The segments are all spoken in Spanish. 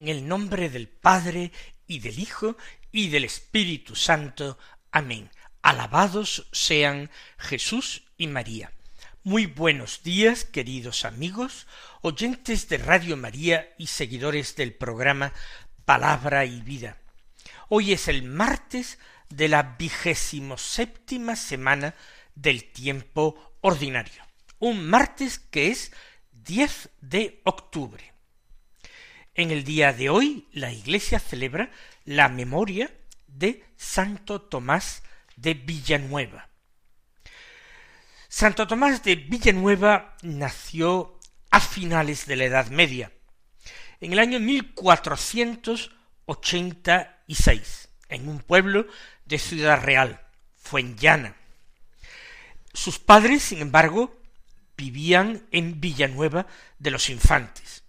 En el nombre del Padre y del Hijo y del Espíritu Santo. Amén. Alabados sean Jesús y María. Muy buenos días, queridos amigos, oyentes de Radio María y seguidores del programa Palabra y Vida. Hoy es el martes de la vigésimo séptima semana del tiempo ordinario. Un martes que es 10 de octubre. En el día de hoy la Iglesia celebra la memoria de Santo Tomás de Villanueva. Santo Tomás de Villanueva nació a finales de la Edad Media, en el año 1486, en un pueblo de Ciudad Real, Fuenllana. Sus padres, sin embargo, vivían en Villanueva de los Infantes.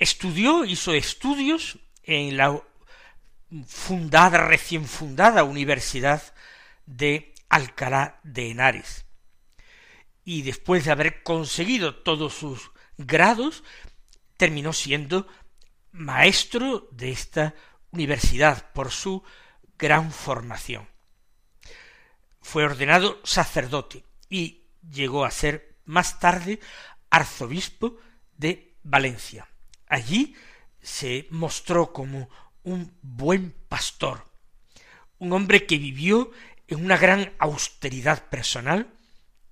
Estudió, hizo estudios en la fundada, recién fundada Universidad de Alcalá de Henares. Y después de haber conseguido todos sus grados, terminó siendo maestro de esta universidad por su gran formación. Fue ordenado sacerdote y llegó a ser más tarde arzobispo de Valencia. Allí se mostró como un buen pastor, un hombre que vivió en una gran austeridad personal,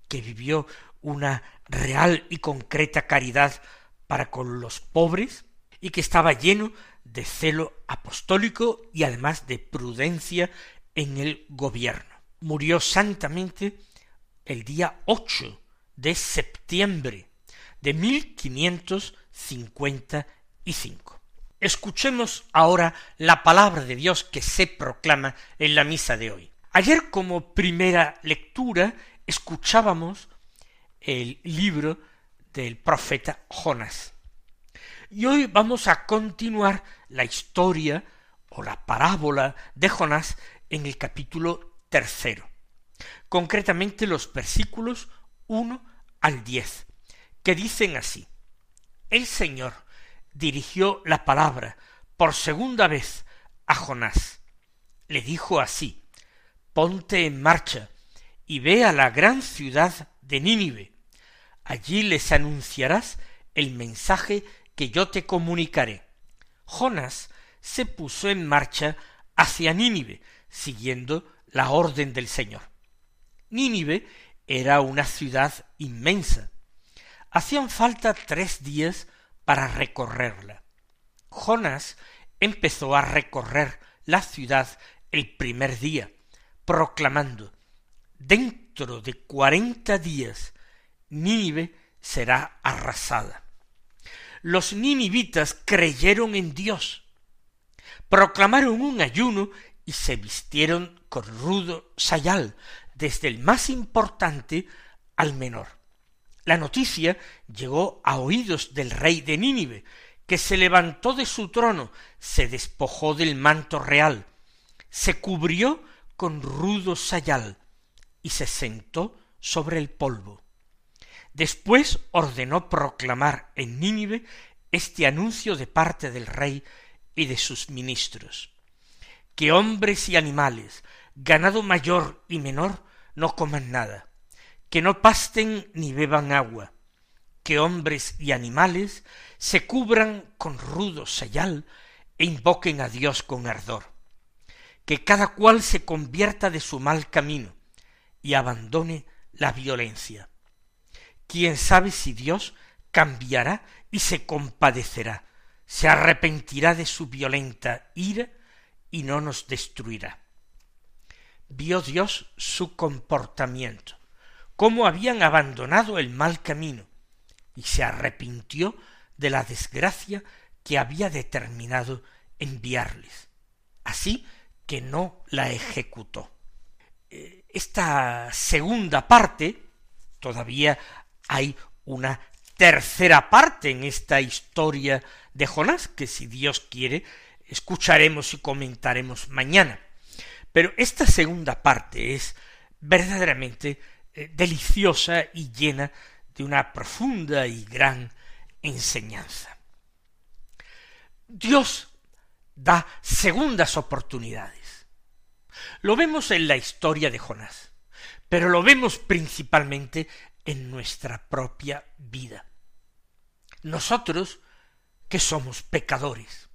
que vivió una real y concreta caridad para con los pobres, y que estaba lleno de celo apostólico y además de prudencia en el gobierno. Murió santamente el día 8 de septiembre de 1555. Escuchemos ahora la palabra de Dios que se proclama en la misa de hoy. Ayer como primera lectura escuchábamos el libro del profeta Jonás. Y hoy vamos a continuar la historia o la parábola de Jonás en el capítulo tercero. Concretamente los versículos uno al diez, que dicen así. El Señor dirigió la palabra por segunda vez a Jonás. Le dijo así, ponte en marcha y ve a la gran ciudad de Nínive. Allí les anunciarás el mensaje que yo te comunicaré. Jonás se puso en marcha hacia Nínive, siguiendo la orden del Señor. Nínive era una ciudad inmensa, Hacían falta tres días para recorrerla. Jonas empezó a recorrer la ciudad el primer día, proclamando dentro de cuarenta días Nínive será arrasada. Los ninivitas creyeron en Dios, proclamaron un ayuno y se vistieron con rudo sayal, desde el más importante al menor. La noticia llegó a oídos del rey de Nínive, que se levantó de su trono, se despojó del manto real, se cubrió con rudo sayal y se sentó sobre el polvo. Después ordenó proclamar en Nínive este anuncio de parte del rey y de sus ministros que hombres y animales, ganado mayor y menor, no coman nada, que no pasten ni beban agua, que hombres y animales se cubran con rudo sayal e invoquen a Dios con ardor, que cada cual se convierta de su mal camino y abandone la violencia, quién sabe si Dios cambiará y se compadecerá, se arrepentirá de su violenta ira y no nos destruirá. Vio Dios su comportamiento, cómo habían abandonado el mal camino, y se arrepintió de la desgracia que había determinado enviarles, así que no la ejecutó. Eh, esta segunda parte, todavía hay una tercera parte en esta historia de Jonás, que si Dios quiere, escucharemos y comentaremos mañana. Pero esta segunda parte es verdaderamente deliciosa y llena de una profunda y gran enseñanza. Dios da segundas oportunidades. Lo vemos en la historia de Jonás, pero lo vemos principalmente en nuestra propia vida. Nosotros, que somos pecadores,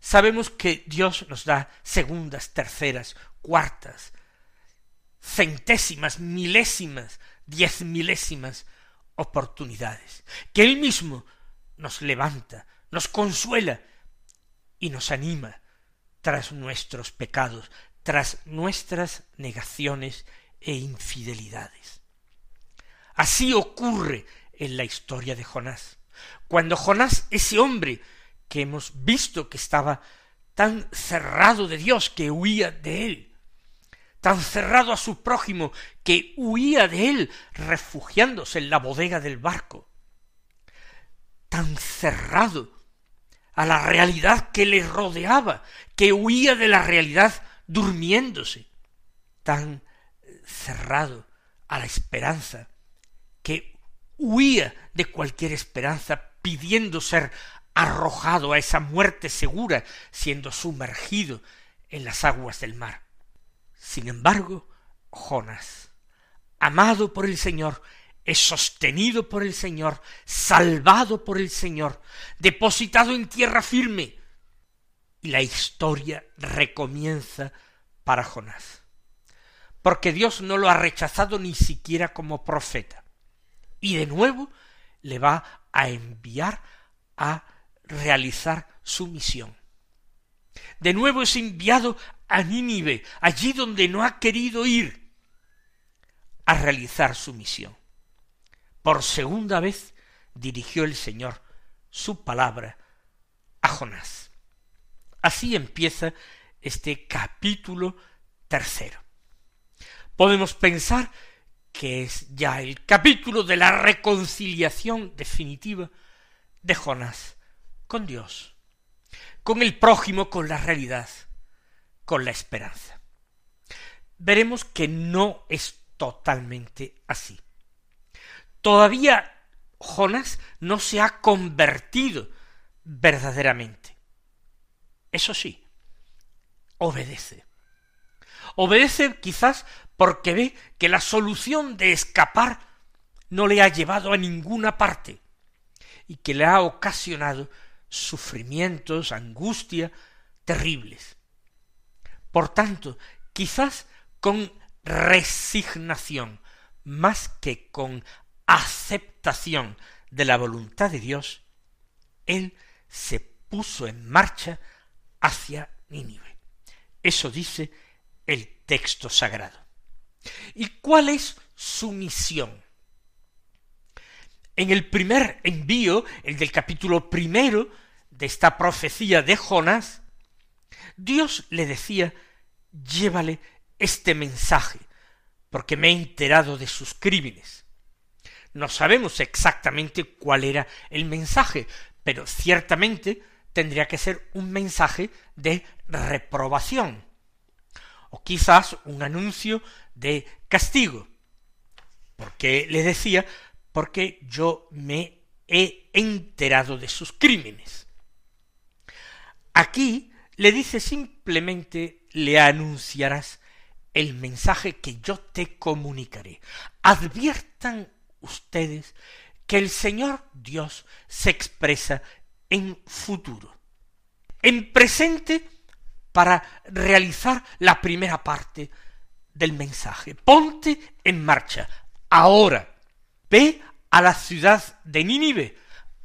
sabemos que Dios nos da segundas, terceras, cuartas, centésimas, milésimas, diez milésimas oportunidades, que Él mismo nos levanta, nos consuela y nos anima tras nuestros pecados, tras nuestras negaciones e infidelidades. Así ocurre en la historia de Jonás. Cuando Jonás, ese hombre que hemos visto que estaba tan cerrado de Dios, que huía de él, tan cerrado a su prójimo, que huía de él, refugiándose en la bodega del barco, tan cerrado a la realidad que le rodeaba, que huía de la realidad durmiéndose, tan cerrado a la esperanza, que huía de cualquier esperanza pidiendo ser arrojado a esa muerte segura, siendo sumergido en las aguas del mar. Sin embargo, Jonas, amado por el Señor, es sostenido por el Señor, salvado por el Señor, depositado en tierra firme. Y la historia recomienza para Jonás. Porque Dios no lo ha rechazado ni siquiera como profeta. Y de nuevo le va a enviar a realizar su misión. De nuevo es enviado a Nínive, allí donde no ha querido ir, a realizar su misión. Por segunda vez dirigió el Señor su palabra a Jonás. Así empieza este capítulo tercero. Podemos pensar que es ya el capítulo de la reconciliación definitiva de Jonás con Dios, con el prójimo, con la realidad, con la esperanza. Veremos que no es totalmente así. Todavía Jonás no se ha convertido verdaderamente. Eso sí, obedece. Obedece quizás porque ve que la solución de escapar no le ha llevado a ninguna parte y que le ha ocasionado sufrimientos, angustia terribles. Por tanto, quizás con resignación, más que con aceptación de la voluntad de Dios, él se puso en marcha hacia Nínive. Eso dice el texto sagrado. ¿Y cuál es su misión? En el primer envío, el del capítulo primero de esta profecía de Jonás, Dios le decía, llévale este mensaje, porque me he enterado de sus crímenes. No sabemos exactamente cuál era el mensaje, pero ciertamente tendría que ser un mensaje de reprobación, o quizás un anuncio de castigo, porque le decía, porque yo me he enterado de sus crímenes. Aquí le dice simplemente le anunciarás el mensaje que yo te comunicaré. Adviertan ustedes que el Señor Dios se expresa en futuro, en presente para realizar la primera parte del mensaje. Ponte en marcha, ahora, ve a la ciudad de Nínive,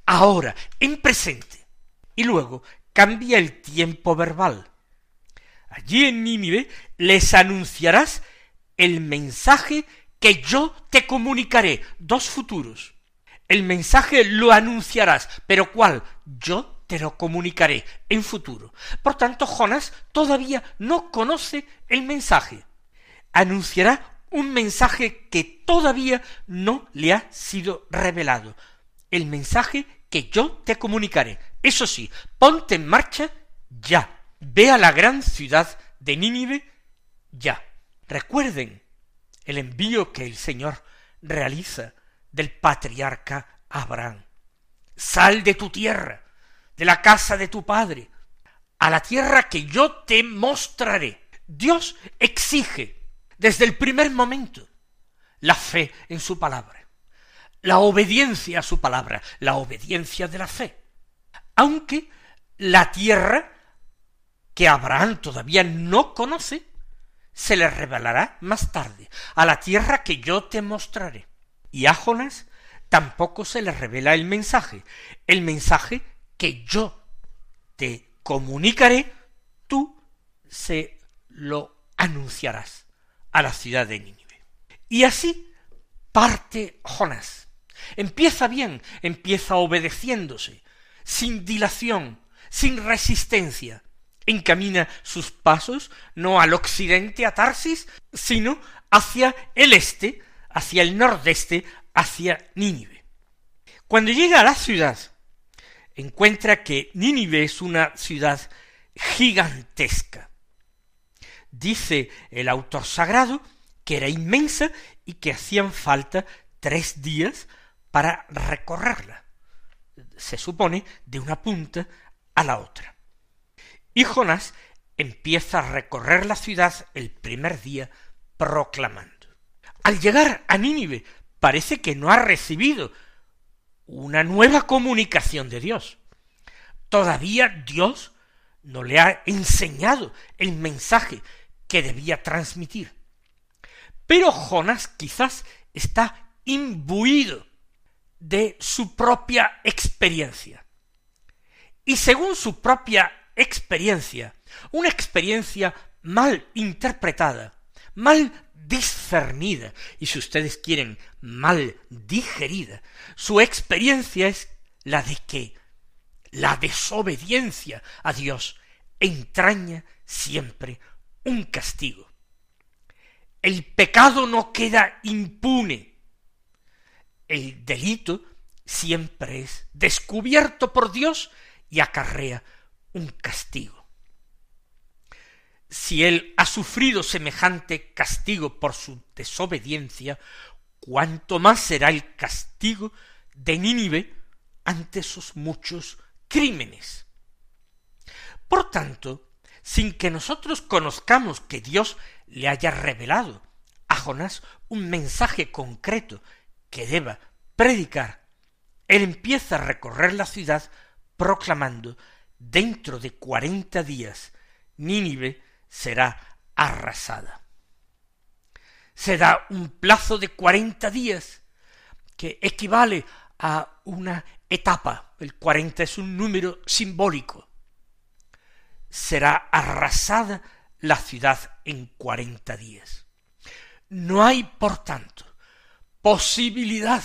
ahora, en presente. Y luego cambia el tiempo verbal. Allí en Nínive les anunciarás el mensaje que yo te comunicaré. Dos futuros. El mensaje lo anunciarás, pero ¿cuál? Yo te lo comunicaré en futuro. Por tanto, Jonas todavía no conoce el mensaje. Anunciará un mensaje que todavía no le ha sido revelado. El mensaje que yo te comunicaré. Eso sí, ponte en marcha ya. Ve a la gran ciudad de Nínive ya. Recuerden el envío que el Señor realiza del patriarca Abraham. Sal de tu tierra, de la casa de tu padre, a la tierra que yo te mostraré. Dios exige desde el primer momento la fe en su palabra, la obediencia a su palabra, la obediencia de la fe. Aunque la tierra que Abraham todavía no conoce, se le revelará más tarde, a la tierra que yo te mostraré. Y a Jonás tampoco se le revela el mensaje, el mensaje que yo te comunicaré, tú se lo anunciarás a la ciudad de Nínive. Y así parte Jonás. Empieza bien, empieza obedeciéndose, sin dilación, sin resistencia, encamina sus pasos no al occidente, a Tarsis, sino hacia el este, hacia el nordeste, hacia Nínive. Cuando llega a la ciudad, encuentra que Nínive es una ciudad gigantesca. Dice el autor sagrado que era inmensa y que hacían falta tres días para recorrerla. Se supone de una punta a la otra. Y Jonás empieza a recorrer la ciudad el primer día proclamando. Al llegar a Nínive parece que no ha recibido una nueva comunicación de Dios. Todavía Dios no le ha enseñado el mensaje que debía transmitir. Pero Jonás quizás está imbuido de su propia experiencia. Y según su propia experiencia, una experiencia mal interpretada, mal discernida y si ustedes quieren mal digerida, su experiencia es la de que la desobediencia a Dios entraña siempre un castigo. El pecado no queda impune. El delito siempre es descubierto por Dios y acarrea un castigo. Si él ha sufrido semejante castigo por su desobediencia, cuánto más será el castigo de Nínive ante sus muchos crímenes. Por tanto, sin que nosotros conozcamos que Dios le haya revelado a Jonás un mensaje concreto que deba predicar, él empieza a recorrer la ciudad proclamando dentro de cuarenta días Nínive será arrasada. Se da un plazo de cuarenta días que equivale a una etapa. El cuarenta es un número simbólico. Será arrasada la ciudad en cuarenta días. No hay, por tanto, posibilidad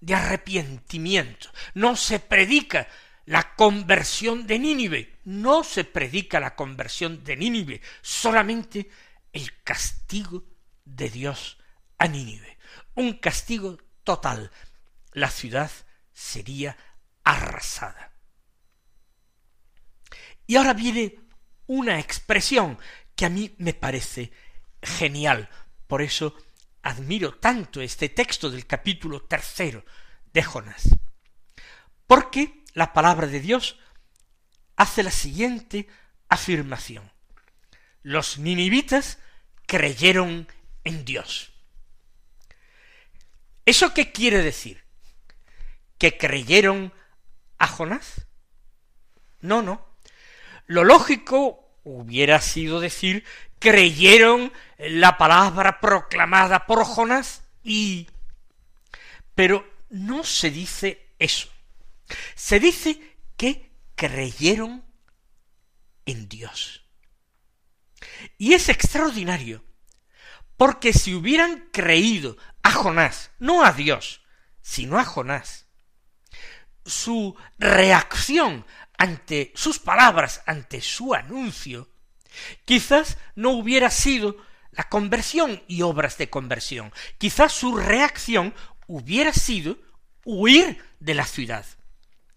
de arrepentimiento. No se predica la conversión de Nínive. No se predica la conversión de Nínive, solamente el castigo de Dios a Nínive. Un castigo total. La ciudad sería arrasada. Y ahora viene una expresión que a mí me parece genial. Por eso admiro tanto este texto del capítulo tercero de Jonás. Porque la palabra de Dios hace la siguiente afirmación. Los ninivitas creyeron en Dios. ¿Eso qué quiere decir? ¿Que creyeron a Jonás? No, no. Lo lógico hubiera sido decir creyeron la palabra proclamada por Jonás y... Pero no se dice eso. Se dice que creyeron en Dios. Y es extraordinario, porque si hubieran creído a Jonás, no a Dios, sino a Jonás, su reacción ante sus palabras, ante su anuncio, quizás no hubiera sido la conversión y obras de conversión. Quizás su reacción hubiera sido huir de la ciudad.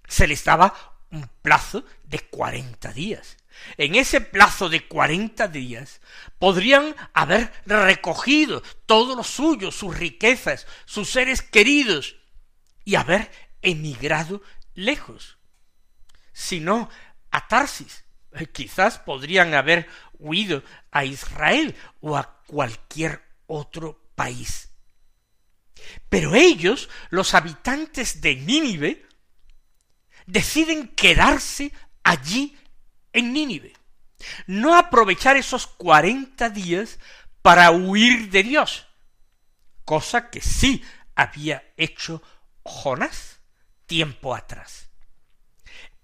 Se les daba un plazo de cuarenta días. En ese plazo de cuarenta días podrían haber recogido todo lo suyo, sus riquezas, sus seres queridos, y haber emigrado lejos. Si no, a Tarsis. Quizás podrían haber huido a Israel o a cualquier otro país. Pero ellos, los habitantes de Nínive, deciden quedarse allí en Nínive. No aprovechar esos cuarenta días para huir de Dios, cosa que sí había hecho Jonás tiempo atrás.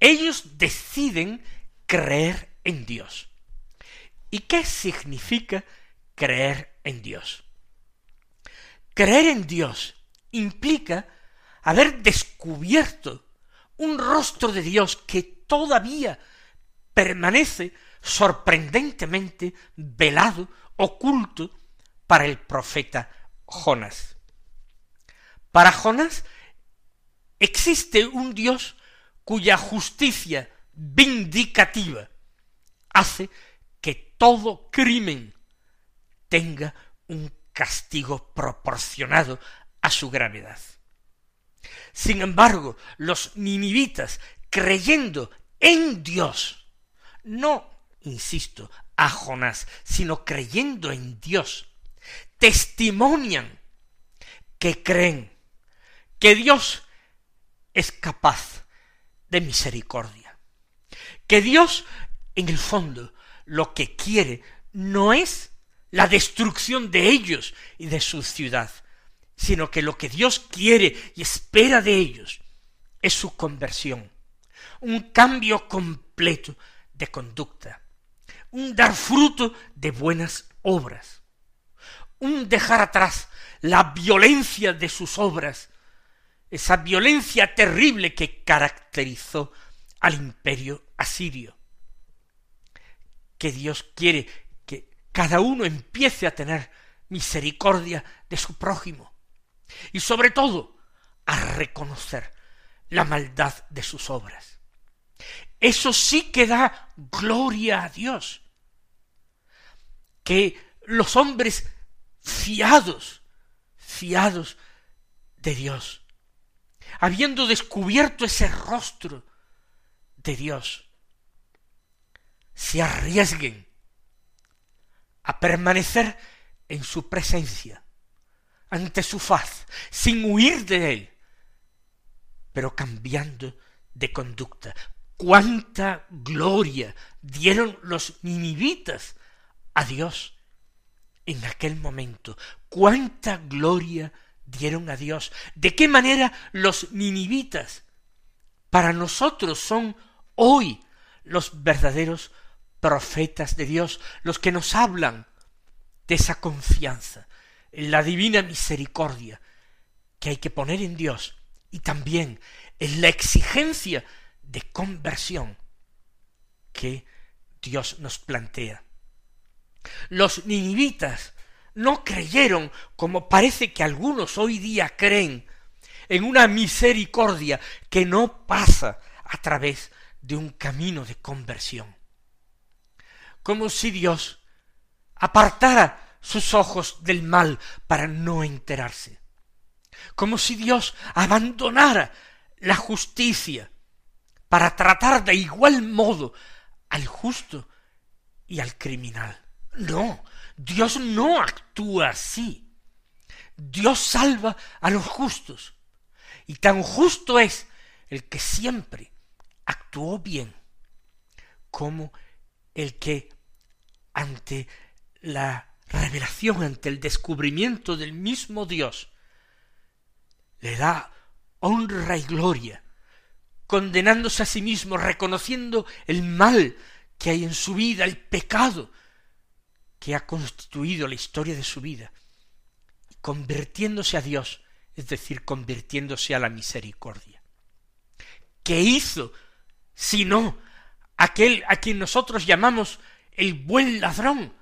Ellos deciden creer en Dios. ¿Y qué significa creer en Dios? Creer en Dios implica haber descubierto un rostro de Dios que todavía permanece sorprendentemente velado, oculto para el profeta Jonás. Para Jonás existe un Dios cuya justicia vindicativa hace que todo crimen tenga un castigo proporcionado a su gravedad. Sin embargo, los ninivitas, creyendo en Dios, no, insisto, a Jonás, sino creyendo en Dios, testimonian que creen que Dios es capaz de misericordia, que Dios, en el fondo, lo que quiere no es la destrucción de ellos y de su ciudad, sino que lo que Dios quiere y espera de ellos es su conversión, un cambio completo de conducta, un dar fruto de buenas obras, un dejar atrás la violencia de sus obras, esa violencia terrible que caracterizó al imperio asirio. Que Dios quiere que cada uno empiece a tener misericordia de su prójimo y sobre todo a reconocer la maldad de sus obras. Eso sí que da gloria a Dios. Que los hombres fiados, fiados de Dios, habiendo descubierto ese rostro de Dios, se arriesguen a permanecer en su presencia, ante su faz, sin huir de él, pero cambiando de conducta. Cuánta gloria dieron los ninivitas a Dios en aquel momento. Cuánta gloria dieron a Dios. ¿De qué manera los ninivitas para nosotros son hoy los verdaderos profetas de Dios, los que nos hablan de esa confianza en la divina misericordia que hay que poner en Dios y también en la exigencia de conversión que Dios nos plantea. Los ninivitas no creyeron, como parece que algunos hoy día creen, en una misericordia que no pasa a través de un camino de conversión. Como si Dios apartara sus ojos del mal para no enterarse. Como si Dios abandonara la justicia para tratar de igual modo al justo y al criminal. No, Dios no actúa así. Dios salva a los justos. Y tan justo es el que siempre actuó bien como el que ante la revelación, ante el descubrimiento del mismo Dios, le da honra y gloria, condenándose a sí mismo, reconociendo el mal que hay en su vida, el pecado que ha constituido la historia de su vida, convirtiéndose a Dios, es decir, convirtiéndose a la misericordia. ¿Qué hizo sino aquel a quien nosotros llamamos el buen ladrón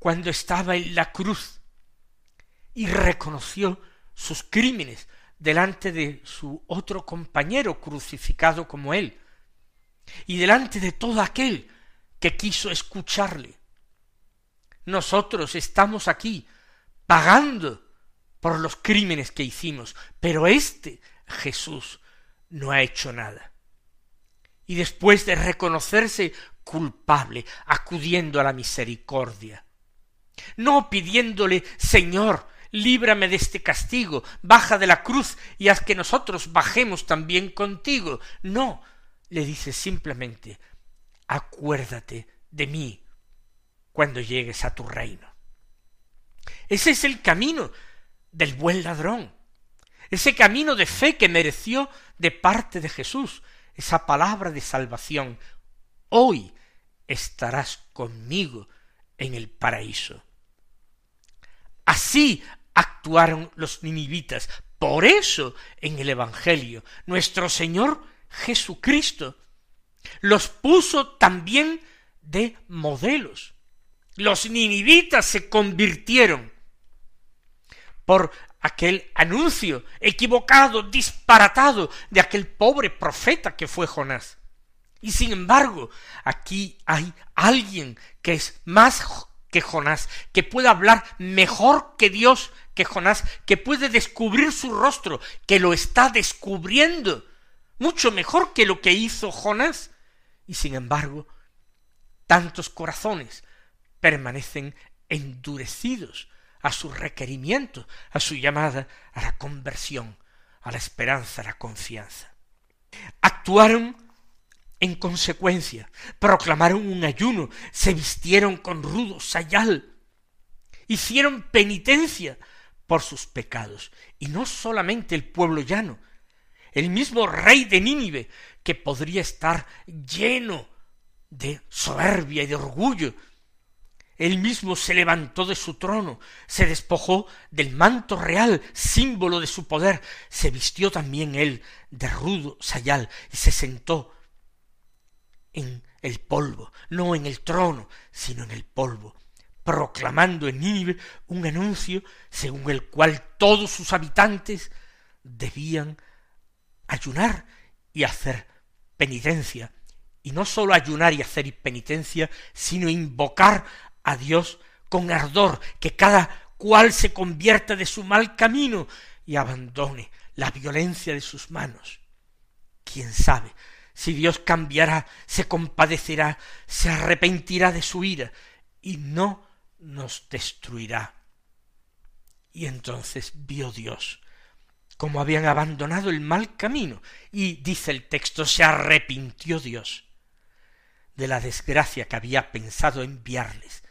cuando estaba en la cruz y reconoció sus crímenes delante de su otro compañero crucificado como él y delante de todo aquel que quiso escucharle. Nosotros estamos aquí pagando por los crímenes que hicimos, pero este Jesús no ha hecho nada. Y después de reconocerse culpable, acudiendo a la misericordia, no pidiéndole Señor, líbrame de este castigo, baja de la cruz y haz que nosotros bajemos también contigo. No, le dice simplemente, acuérdate de mí cuando llegues a tu reino. Ese es el camino del buen ladrón, ese camino de fe que mereció de parte de Jesús, esa palabra de salvación. Hoy estarás conmigo en el paraíso. Así actuaron los ninivitas. Por eso en el Evangelio nuestro Señor Jesucristo los puso también de modelos. Los ninivitas se convirtieron por aquel anuncio equivocado, disparatado de aquel pobre profeta que fue Jonás. Y sin embargo, aquí hay alguien que es más que Jonás, que puede hablar mejor que Dios que Jonás, que puede descubrir su rostro, que lo está descubriendo mucho mejor que lo que hizo Jonás. Y sin embargo, tantos corazones permanecen endurecidos a su requerimiento, a su llamada a la conversión, a la esperanza, a la confianza. Actuaron en consecuencia, proclamaron un ayuno, se vistieron con rudo sayal, hicieron penitencia por sus pecados, y no solamente el pueblo llano, el mismo rey de Nínive, que podría estar lleno de soberbia y de orgullo, él mismo se levantó de su trono, se despojó del manto real, símbolo de su poder, se vistió también él de rudo sayal y se sentó en el polvo, no en el trono, sino en el polvo, proclamando en Nínive un anuncio según el cual todos sus habitantes debían ayunar y hacer penitencia, y no sólo ayunar y hacer penitencia, sino invocar a Dios con ardor, que cada cual se convierta de su mal camino y abandone la violencia de sus manos. ¿Quién sabe si Dios cambiará, se compadecerá, se arrepentirá de su ira y no nos destruirá? Y entonces vio Dios como habían abandonado el mal camino y dice el texto se arrepintió Dios de la desgracia que había pensado enviarles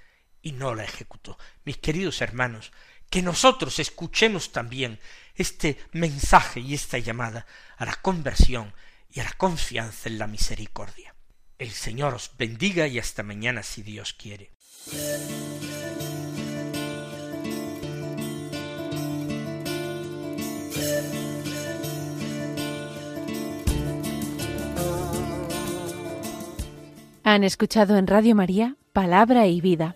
y no la ejecutó. Mis queridos hermanos, que nosotros escuchemos también este mensaje y esta llamada a la conversión y a la confianza en la misericordia. El Señor os bendiga y hasta mañana si Dios quiere. Han escuchado en Radio María Palabra y Vida